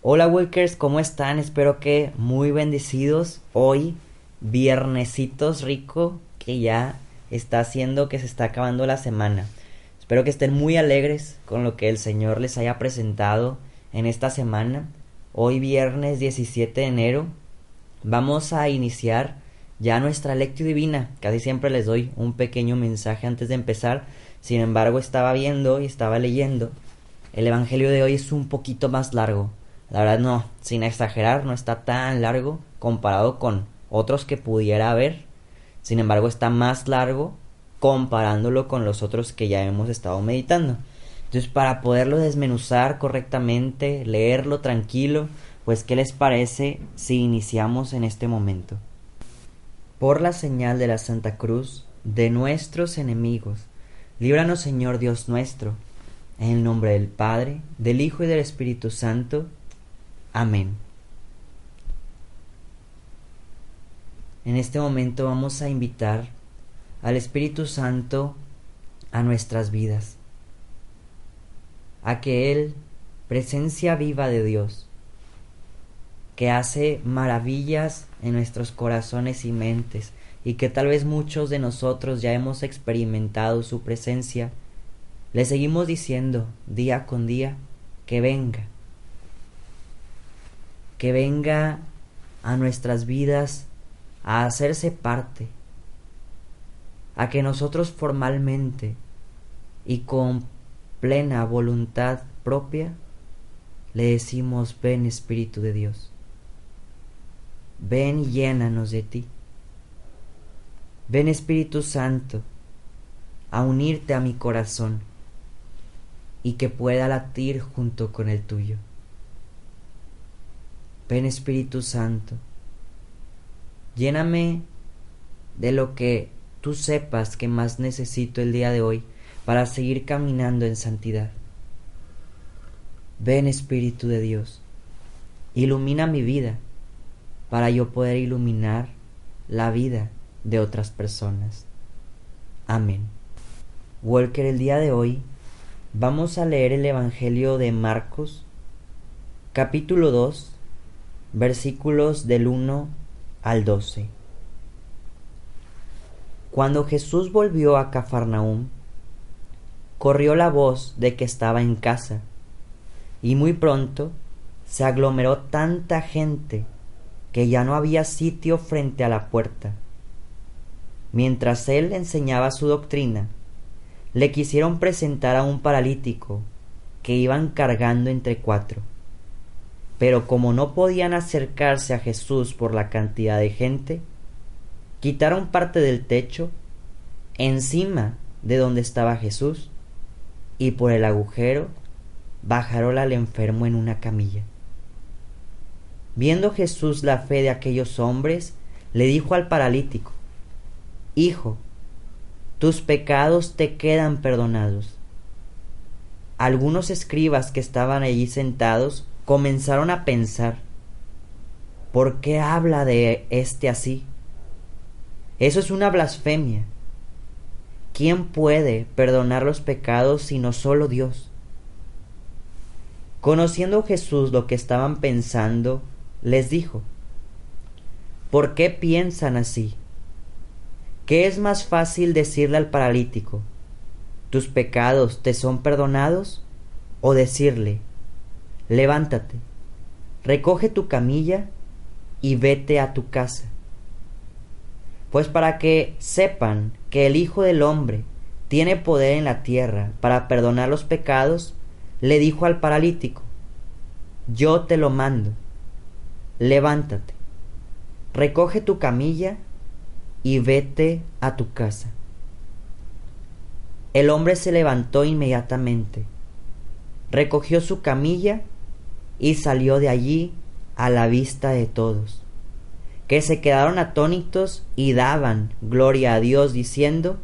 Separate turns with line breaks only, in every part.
Hola Walkers, ¿cómo están? Espero que muy bendecidos hoy, viernesitos rico, que ya está haciendo que se está acabando la semana. Espero que estén muy alegres con lo que el Señor les haya presentado en esta semana. Hoy viernes 17 de enero vamos a iniciar ya nuestra lectio divina. Casi siempre les doy un pequeño mensaje antes de empezar. Sin embargo, estaba viendo y estaba leyendo. El Evangelio de hoy es un poquito más largo. La verdad no, sin exagerar, no está tan largo comparado con otros que pudiera haber. Sin embargo, está más largo comparándolo con los otros que ya hemos estado meditando. Entonces, para poderlo desmenuzar correctamente, leerlo tranquilo, pues, ¿qué les parece si iniciamos en este momento? Por la señal de la Santa Cruz, de nuestros enemigos, líbranos Señor Dios nuestro, en el nombre del Padre, del Hijo y del Espíritu Santo. Amén. En este momento vamos a invitar al Espíritu Santo a nuestras vidas, a que Él, presencia viva de Dios, que hace maravillas en nuestros corazones y mentes, y que tal vez muchos de nosotros ya hemos experimentado su presencia, le seguimos diciendo día con día que venga, que venga a nuestras vidas a hacerse parte, a que nosotros formalmente y con plena voluntad propia le decimos ven Espíritu de Dios, ven y llénanos de ti, ven Espíritu Santo a unirte a mi corazón y que pueda latir junto con el tuyo. Ven Espíritu Santo, lléname de lo que tú sepas que más necesito el día de hoy para seguir caminando en santidad. Ven Espíritu de Dios, ilumina mi vida para yo poder iluminar la vida de otras personas. Amén. Walker, el día de hoy vamos a leer el Evangelio de Marcos, capítulo 2, versículos del 1 al 12. Cuando Jesús volvió a Cafarnaúm, corrió la voz de que estaba en casa, y muy pronto se aglomeró tanta gente que ya no había sitio frente a la puerta. Mientras él enseñaba su doctrina, le quisieron presentar a un paralítico que iban cargando entre cuatro. Pero como no podían acercarse a Jesús por la cantidad de gente, quitaron parte del techo encima de donde estaba Jesús y por el agujero bajaron al enfermo en una camilla. Viendo Jesús la fe de aquellos hombres, le dijo al paralítico, Hijo, tus pecados te quedan perdonados. Algunos escribas que estaban allí sentados comenzaron a pensar, ¿por qué habla de este así? Eso es una blasfemia. ¿Quién puede perdonar los pecados sino solo Dios? Conociendo Jesús lo que estaban pensando, les dijo, ¿por qué piensan así? ¿Qué es más fácil decirle al paralítico, tus pecados te son perdonados? o decirle, levántate, recoge tu camilla y vete a tu casa. Pues para que sepan que el Hijo del Hombre tiene poder en la tierra para perdonar los pecados, le dijo al paralítico, yo te lo mando, levántate, recoge tu camilla y vete a tu casa. El hombre se levantó inmediatamente, recogió su camilla y salió de allí a la vista de todos, que se quedaron atónitos y daban gloria a Dios diciendo,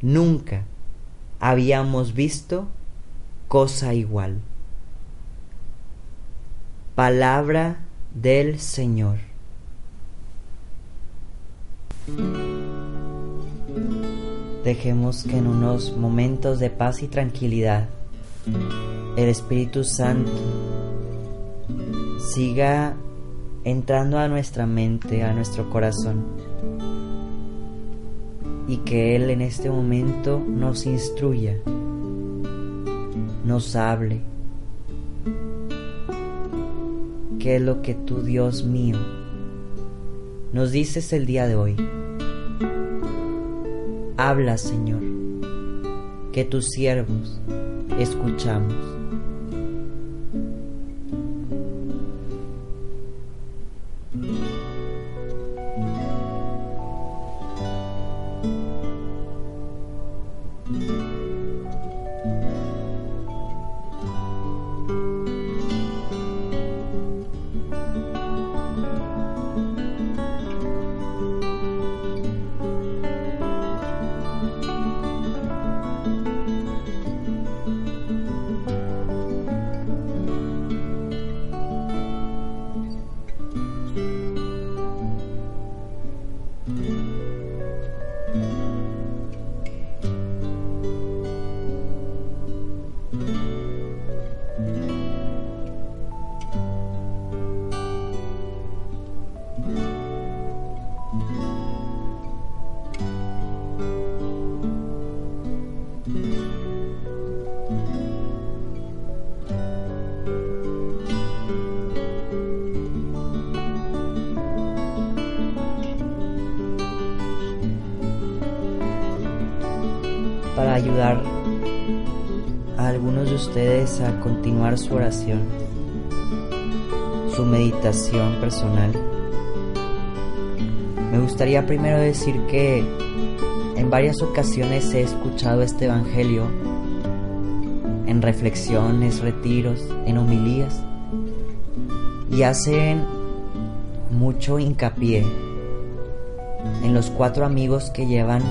nunca habíamos visto cosa igual. Palabra del Señor. Dejemos que en unos momentos de paz y tranquilidad el Espíritu Santo siga entrando a nuestra mente, a nuestro corazón. Y que Él en este momento nos instruya, nos hable. ¿Qué es lo que tú, Dios mío, nos dices el día de hoy? Habla, Señor, que tus siervos escuchamos. Ayudar a algunos de ustedes a continuar su oración, su meditación personal. Me gustaría primero decir que en varias ocasiones he escuchado este Evangelio en reflexiones, retiros, en homilías y hacen mucho hincapié en los cuatro amigos que llevan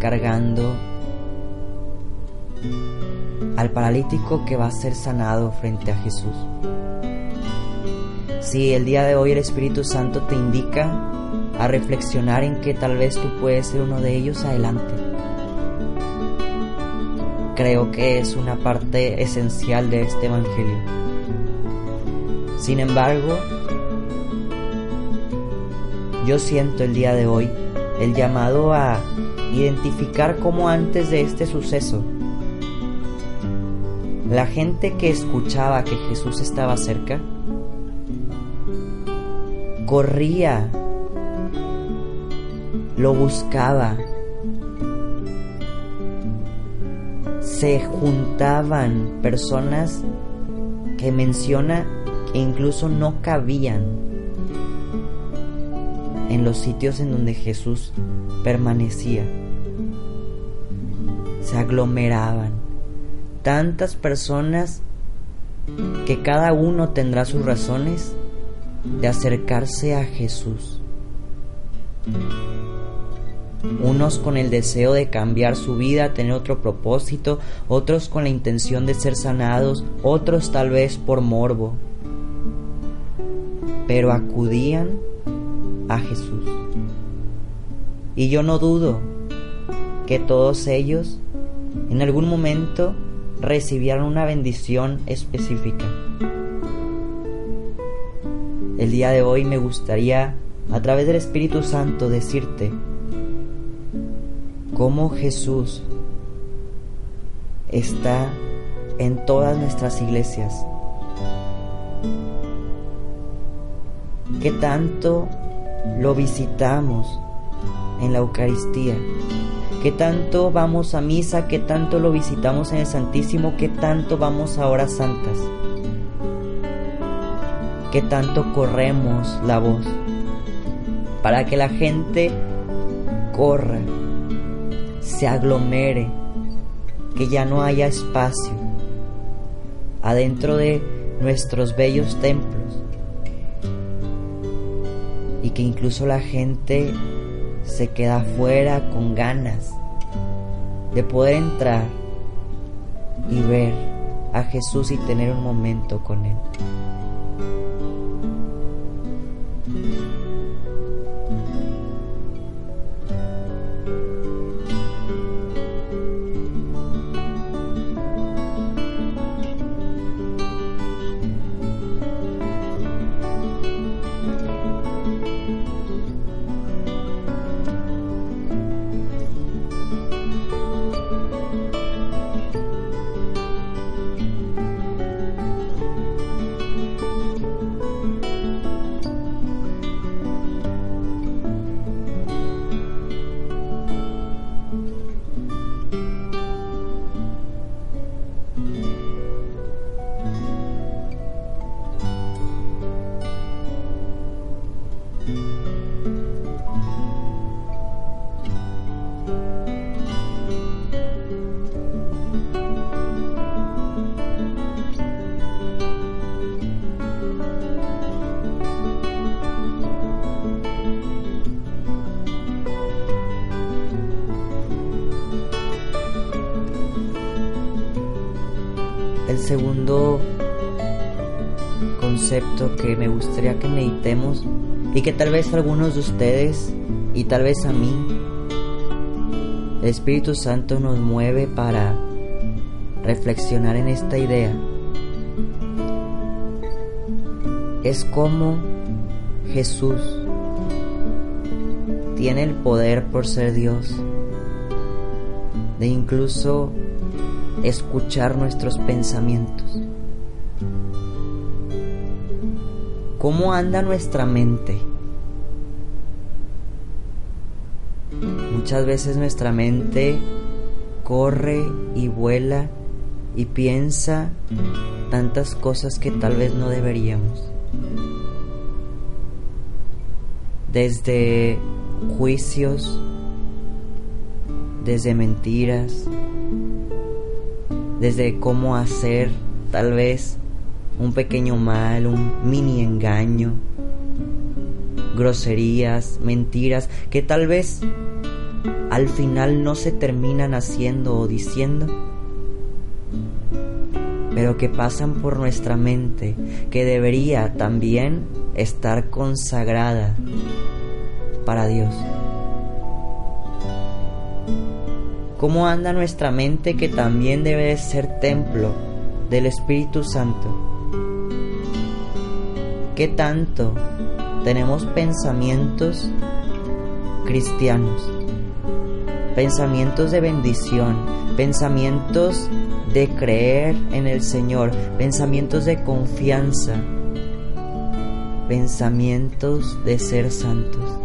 cargando al paralítico que va a ser sanado frente a Jesús. Si el día de hoy el Espíritu Santo te indica a reflexionar en que tal vez tú puedes ser uno de ellos, adelante. Creo que es una parte esencial de este Evangelio. Sin embargo, yo siento el día de hoy el llamado a identificar cómo antes de este suceso la gente que escuchaba que Jesús estaba cerca corría, lo buscaba, se juntaban personas que menciona que incluso no cabían en los sitios en donde Jesús permanecía. Se aglomeraban tantas personas que cada uno tendrá sus razones de acercarse a Jesús. Unos con el deseo de cambiar su vida, tener otro propósito, otros con la intención de ser sanados, otros tal vez por morbo. Pero acudían a Jesús. Y yo no dudo que todos ellos en algún momento recibieron una bendición específica. El día de hoy me gustaría, a través del Espíritu Santo, decirte cómo Jesús está en todas nuestras iglesias. Que tanto lo visitamos en la Eucaristía. Que tanto vamos a misa, que tanto lo visitamos en el Santísimo, que tanto vamos a horas santas, que tanto corremos la voz, para que la gente corra, se aglomere, que ya no haya espacio adentro de nuestros bellos templos. Y que incluso la gente se queda afuera con ganas de poder entrar y ver a Jesús y tener un momento con Él. Segundo concepto que me gustaría que meditemos y que tal vez algunos de ustedes y tal vez a mí el Espíritu Santo nos mueve para reflexionar en esta idea. Es como Jesús tiene el poder por ser Dios de incluso escuchar nuestros pensamientos. ¿Cómo anda nuestra mente? Muchas veces nuestra mente corre y vuela y piensa tantas cosas que tal vez no deberíamos. Desde juicios, desde mentiras, desde cómo hacer tal vez un pequeño mal, un mini engaño, groserías, mentiras, que tal vez al final no se terminan haciendo o diciendo, pero que pasan por nuestra mente, que debería también estar consagrada para Dios. ¿Cómo anda nuestra mente que también debe ser templo del Espíritu Santo? ¿Qué tanto tenemos pensamientos cristianos? Pensamientos de bendición, pensamientos de creer en el Señor, pensamientos de confianza, pensamientos de ser santos.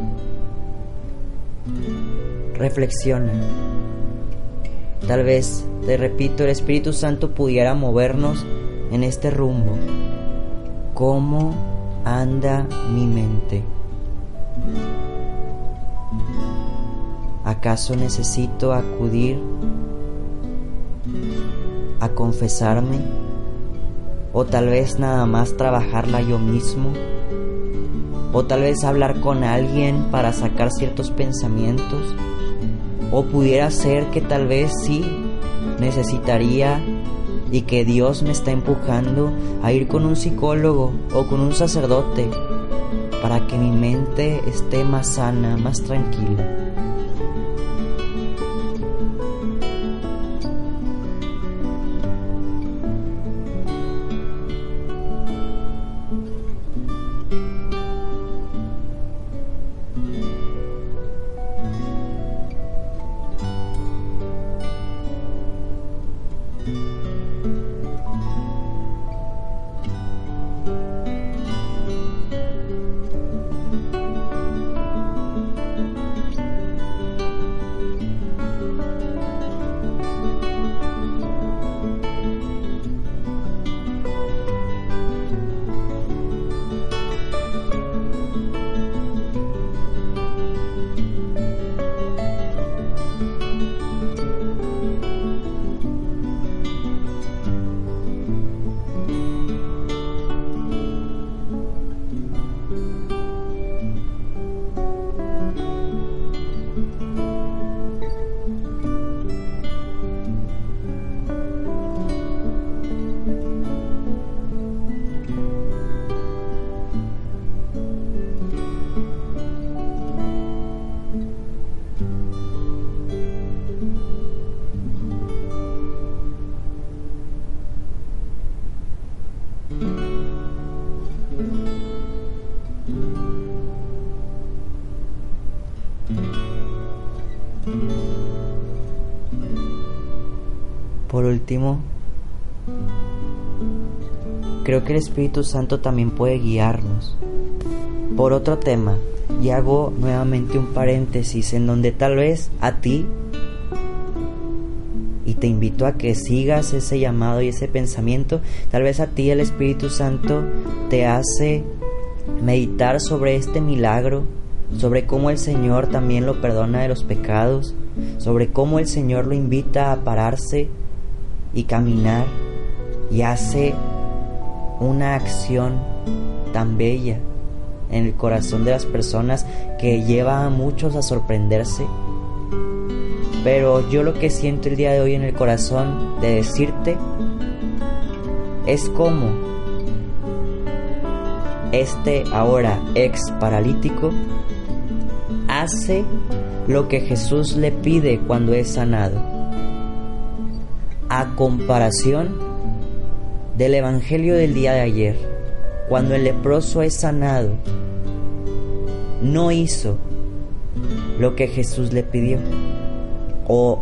Reflexiona. Tal vez, te repito, el Espíritu Santo pudiera movernos en este rumbo. ¿Cómo anda mi mente? ¿Acaso necesito acudir a confesarme? ¿O tal vez nada más trabajarla yo mismo? ¿O tal vez hablar con alguien para sacar ciertos pensamientos? ¿O pudiera ser que tal vez sí necesitaría y que Dios me está empujando a ir con un psicólogo o con un sacerdote para que mi mente esté más sana, más tranquila? Por creo que el Espíritu Santo también puede guiarnos. Por otro tema, y hago nuevamente un paréntesis en donde tal vez a ti, y te invito a que sigas ese llamado y ese pensamiento, tal vez a ti el Espíritu Santo te hace meditar sobre este milagro, sobre cómo el Señor también lo perdona de los pecados, sobre cómo el Señor lo invita a pararse y caminar y hace una acción tan bella en el corazón de las personas que lleva a muchos a sorprenderse. Pero yo lo que siento el día de hoy en el corazón de decirte es como este ahora ex paralítico hace lo que Jesús le pide cuando es sanado. A comparación del Evangelio del día de ayer, cuando el leproso es sanado, no hizo lo que Jesús le pidió o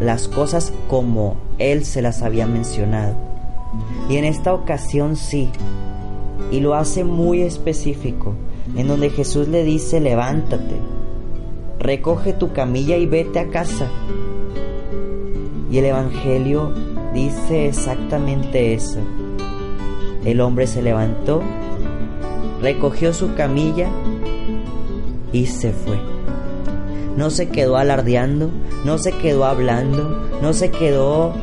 las cosas como él se las había mencionado. Y en esta ocasión sí, y lo hace muy específico, en donde Jesús le dice, levántate, recoge tu camilla y vete a casa. Y el Evangelio dice exactamente eso. El hombre se levantó, recogió su camilla y se fue. No se quedó alardeando, no se quedó hablando, no se quedó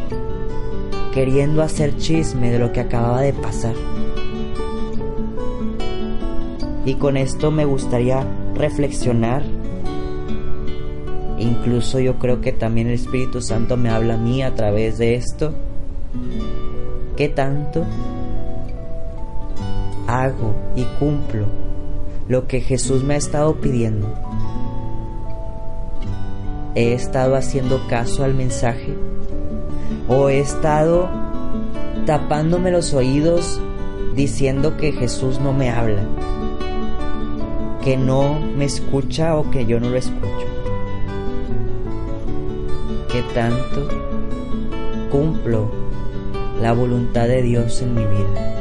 queriendo hacer chisme de lo que acababa de pasar. Y con esto me gustaría reflexionar. Incluso yo creo que también el Espíritu Santo me habla a mí a través de esto. ¿Qué tanto hago y cumplo lo que Jesús me ha estado pidiendo? ¿He estado haciendo caso al mensaje? ¿O he estado tapándome los oídos diciendo que Jesús no me habla? que no me escucha o que yo no lo escucho. Tanto cumplo la voluntad de Dios en mi vida.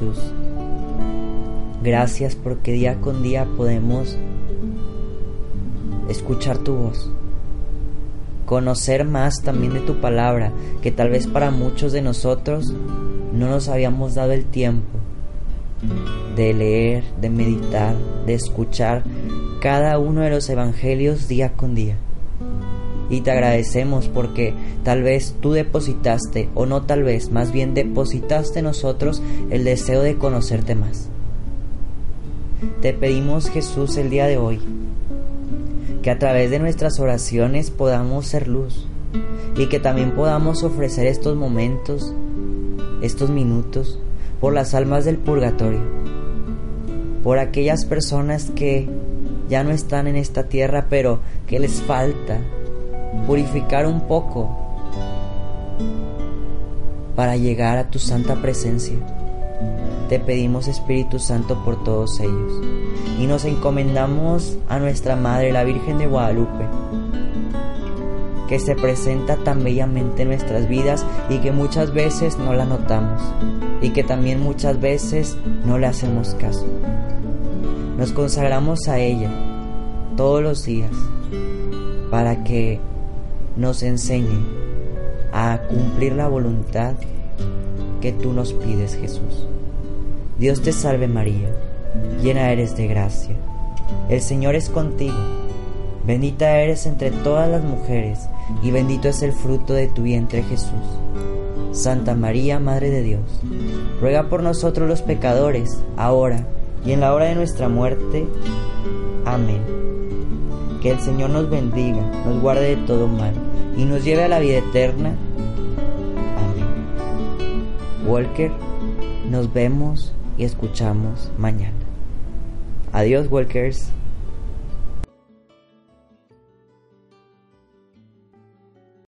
Jesús. Gracias porque día con día podemos escuchar tu voz, conocer más también de tu palabra, que tal vez para muchos de nosotros no nos habíamos dado el tiempo de leer, de meditar, de escuchar cada uno de los evangelios día con día y te agradecemos porque tal vez tú depositaste, o no tal vez, más bien depositaste nosotros el deseo de conocerte más. Te pedimos Jesús el día de hoy que a través de nuestras oraciones podamos ser luz y que también podamos ofrecer estos momentos, estos minutos, por las almas del purgatorio, por aquellas personas que ya no están en esta tierra, pero que les falta purificar un poco para llegar a tu santa presencia. Te pedimos Espíritu Santo por todos ellos y nos encomendamos a nuestra Madre, la Virgen de Guadalupe, que se presenta tan bellamente en nuestras vidas y que muchas veces no la notamos y que también muchas veces no le hacemos caso. Nos consagramos a ella todos los días para que nos enseñe a cumplir la voluntad que tú nos pides, Jesús. Dios te salve María, llena eres de gracia. El Señor es contigo. Bendita eres entre todas las mujeres, y bendito es el fruto de tu vientre Jesús. Santa María, Madre de Dios, ruega por nosotros los pecadores, ahora y en la hora de nuestra muerte. Amén. Que el Señor nos bendiga, nos guarde de todo mal y nos lleve a la vida eterna. Amén. Walker, nos vemos y escuchamos mañana. Adiós, Walkers.